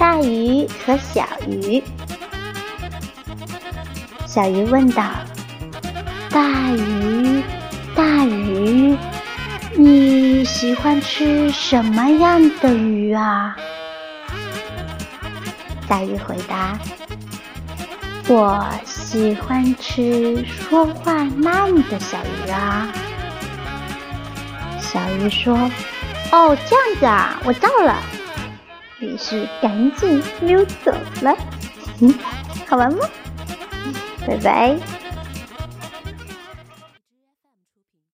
大鱼和小鱼。小鱼问道：“大鱼，大鱼，你喜欢吃什么样的鱼啊？”大鱼回答：“我喜欢吃说话慢的小鱼啊。”小鱼说：“哦，这样子啊，我到了。”于是赶紧溜走了。嗯，好玩吗？拜拜。